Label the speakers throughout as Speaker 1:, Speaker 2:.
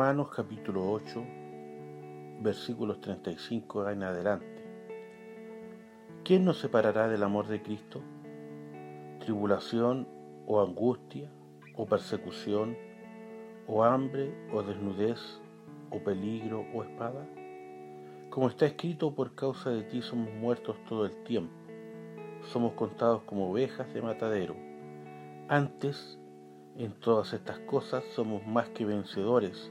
Speaker 1: Romanos capítulo 8, versículos 35 en adelante. ¿Quién nos separará del amor de Cristo? ¿Tribulación o angustia o persecución o hambre o desnudez o peligro o espada? Como está escrito, por causa de ti somos muertos todo el tiempo, somos contados como ovejas de matadero. Antes, en todas estas cosas somos más que vencedores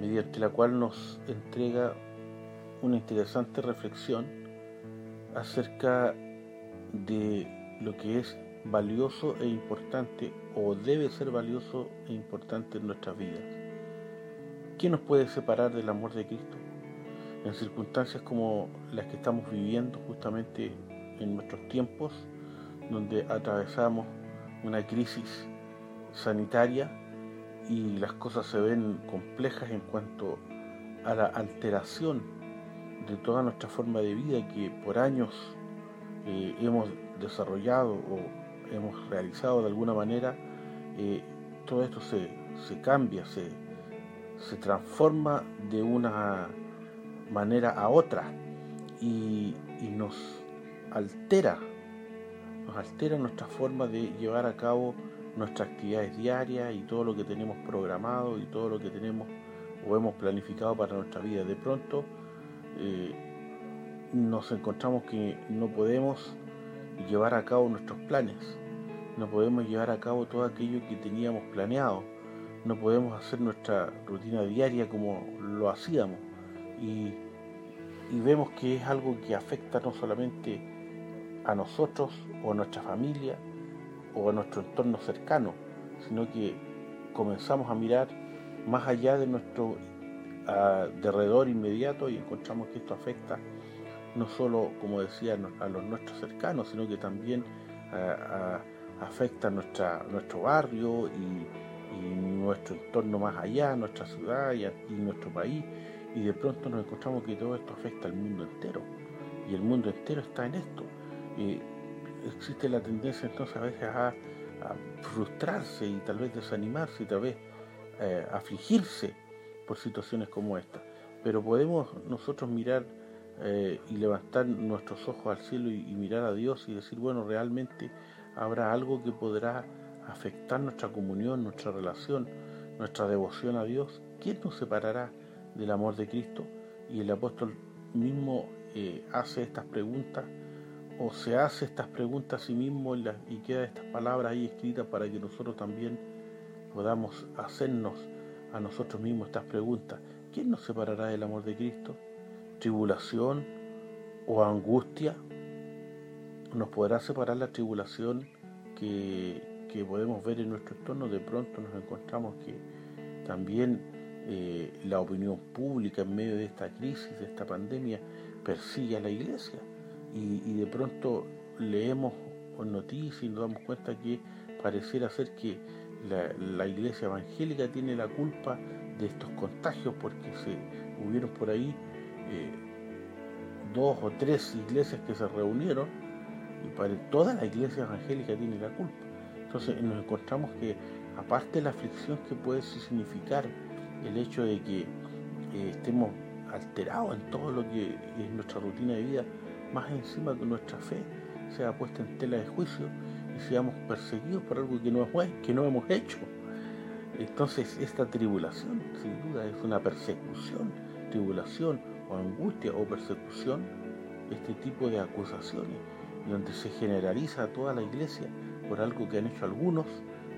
Speaker 1: mediante la cual nos entrega una interesante reflexión acerca de lo que es valioso e importante o debe ser valioso e importante en nuestras vidas. ¿Quién nos puede separar del amor de Cristo? en circunstancias como las que estamos viviendo justamente en nuestros tiempos, donde atravesamos una crisis sanitaria y las cosas se ven complejas en cuanto a la alteración de toda nuestra forma de vida que por años eh, hemos desarrollado o hemos realizado de alguna manera, eh, todo esto se, cambia, se, se transforma de una manera a otra y, nos altera, nos altera nuestra forma de llevar a cabo nuestras actividades diarias y todo lo que tenemos programado y todo lo que tenemos o hemos planificado para nuestra vida. De pronto eh, nos encontramos que no podemos llevar a cabo nuestros planes, no podemos llevar a cabo todo aquello que teníamos planeado, no podemos hacer nuestra rutina diaria como lo hacíamos. Y, vemos que es algo que afecta no solamente a nosotros o a nuestra familia o a nuestro entorno cercano, sino que comenzamos a mirar más allá de nuestro derredor inmediato y encontramos que esto afecta no solo, como decía, a los nuestros cercanos, sino que también afecta nuestra, nuestro barrio y, nuestro entorno más allá, nuestra ciudad y nuestro país y de pronto nos encontramos que todo esto afecta al mundo entero y el mundo entero está en esto. Y existe la tendencia entonces a veces a, frustrarse y tal vez desanimarse y tal vez eh, afligirse por situaciones como esta. Pero podemos nosotros mirar eh, y levantar nuestros ojos al cielo y, mirar a Dios y decir, bueno, realmente habrá algo que podrá afectar nuestra comunión, nuestra relación, nuestra devoción a Dios. ¿Quién nos separará del amor de Cristo y el apóstol mismo eh, hace estas preguntas o se hace estas preguntas a sí mismo y, queda estas palabras ahí escritas para que nosotros también podamos hacernos a nosotros mismos estas preguntas. ¿Quién nos separará del amor de Cristo? ¿Tribulación o angustia? ¿Nos podrá separar la tribulación que, que podemos ver en nuestro entorno? De pronto nos encontramos que también eh, la opinión pública en medio de esta crisis, de esta pandemia, persigue a la iglesia. Y, de pronto leemos noticias y nos damos cuenta que pareciera ser que la, iglesia evangélica tiene la culpa de estos contagios porque se hubieron por ahí eh, dos o tres iglesias que se reunieron y para toda la iglesia evangélica tiene la culpa. Entonces nos encontramos que aparte de la aflicción que puede significar el hecho de que eh, estemos alterados en todo lo que es nuestra rutina de vida, más encima que nuestra fe sea puesta en tela de juicio y seamos perseguidos por algo que no, que no hemos hecho. Entonces esta tribulación, sin duda, es una persecución, tribulación o angustia o persecución, este tipo de acusaciones, donde se generaliza a toda la iglesia por algo que han hecho algunos,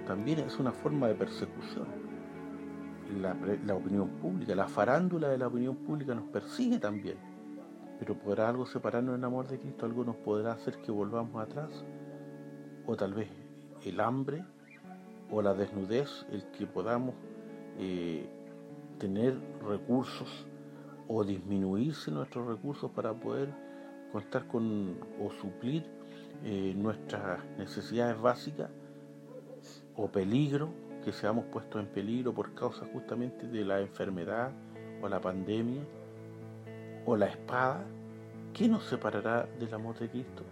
Speaker 1: también es una forma de persecución la, opinión pública, la farándula de la opinión pública nos persigue también. Pero ¿podrá algo separarnos en amor de Cristo? ¿Algo nos podrá hacer que volvamos atrás? O tal vez el hambre o la desnudez, el que podamos eh, tener recursos o disminuirse nuestros recursos para poder contar con o suplir eh, nuestras necesidades básicas o peligro, que seamos puestos en peligro por causa justamente de la enfermedad o la pandemia o la espada, ¿qué nos separará del amor de Cristo?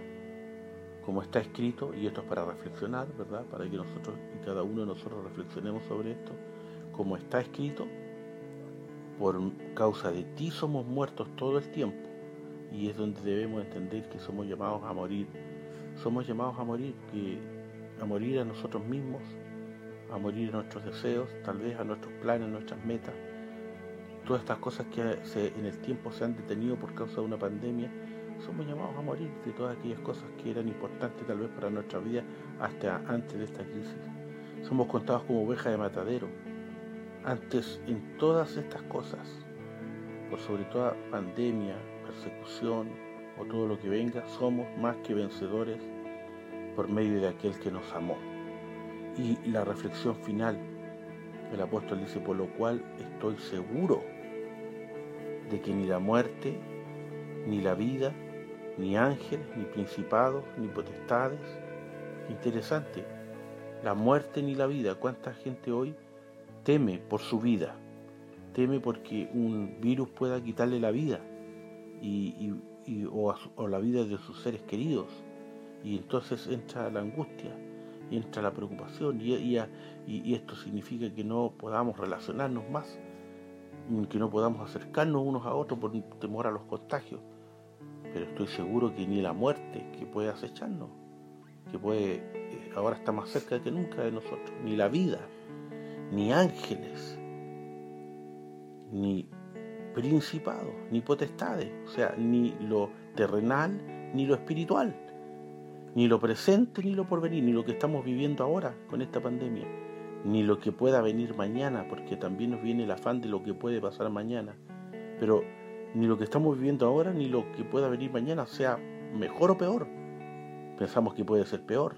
Speaker 1: Como está escrito, y esto es para reflexionar, ¿verdad? Para que nosotros y cada uno de nosotros reflexionemos sobre esto, como está escrito, por causa de ti somos muertos todo el tiempo, y es donde debemos entender que somos llamados a morir. Somos llamados a morir, que, a morir a nosotros mismos, a morir a nuestros deseos, tal vez a nuestros planes, a nuestras metas, todas estas cosas que en el tiempo se han detenido por causa de una pandemia, somos llamados a morir de todas aquellas cosas que eran importantes tal vez para nuestra vida hasta antes de esta crisis. Somos contados como ovejas de matadero. Antes, en todas estas cosas, por sobre toda pandemia, persecución o todo lo que venga, somos más que vencedores por medio de aquel que nos amó. Y la reflexión final, el apóstol dice, por lo cual estoy seguro de que ni la muerte, ni la vida, ni ángeles, ni principados, ni potestades. Interesante, la muerte ni la vida. ¿Cuánta gente hoy teme por su vida? Teme porque un virus pueda quitarle la vida y, o, la vida de sus seres queridos. Y entonces entra la angustia entra la preocupación y, y, esto significa que no podamos relacionarnos más, que no podamos acercarnos unos a otros por temor a los contagios. Pero estoy seguro que ni la muerte que puede acecharnos, que puede, eh, ahora está más cerca que nunca de nosotros, ni la vida, ni ángeles, ni principados, ni potestades, o sea, ni lo terrenal, ni lo espiritual, ni lo presente, ni lo porvenir, ni lo que estamos viviendo ahora con esta pandemia, ni lo que pueda venir mañana, porque también nos viene el afán de lo que puede pasar mañana. Pero ni lo que estamos viviendo ahora, ni lo que pueda venir mañana sea mejor o peor. Pensamos que puede ser peor.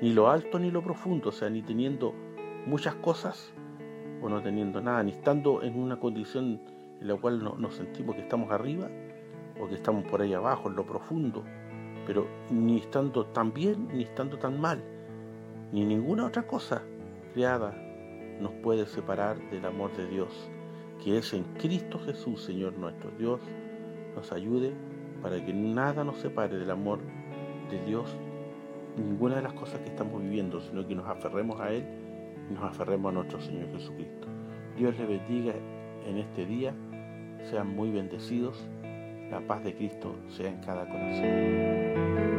Speaker 1: Ni lo alto ni lo profundo, o sea, ni teniendo muchas cosas o no teniendo nada, ni estando en una condición en la cual nos sentimos que estamos arriba o que estamos por ahí abajo, en lo profundo, pero ni estando tan bien ni estando tan mal, ni ninguna otra cosa creada nos puede separar del amor de Dios que es en Cristo Jesús, Señor nuestro Dios, nos ayude para que nada nos separe del amor de Dios, ninguna de las cosas que estamos viviendo, sino que nos aferremos a Él y nos aferremos a nuestro Señor Jesucristo. Dios les bendiga en este día, sean muy bendecidos, la paz de Cristo sea en cada corazón.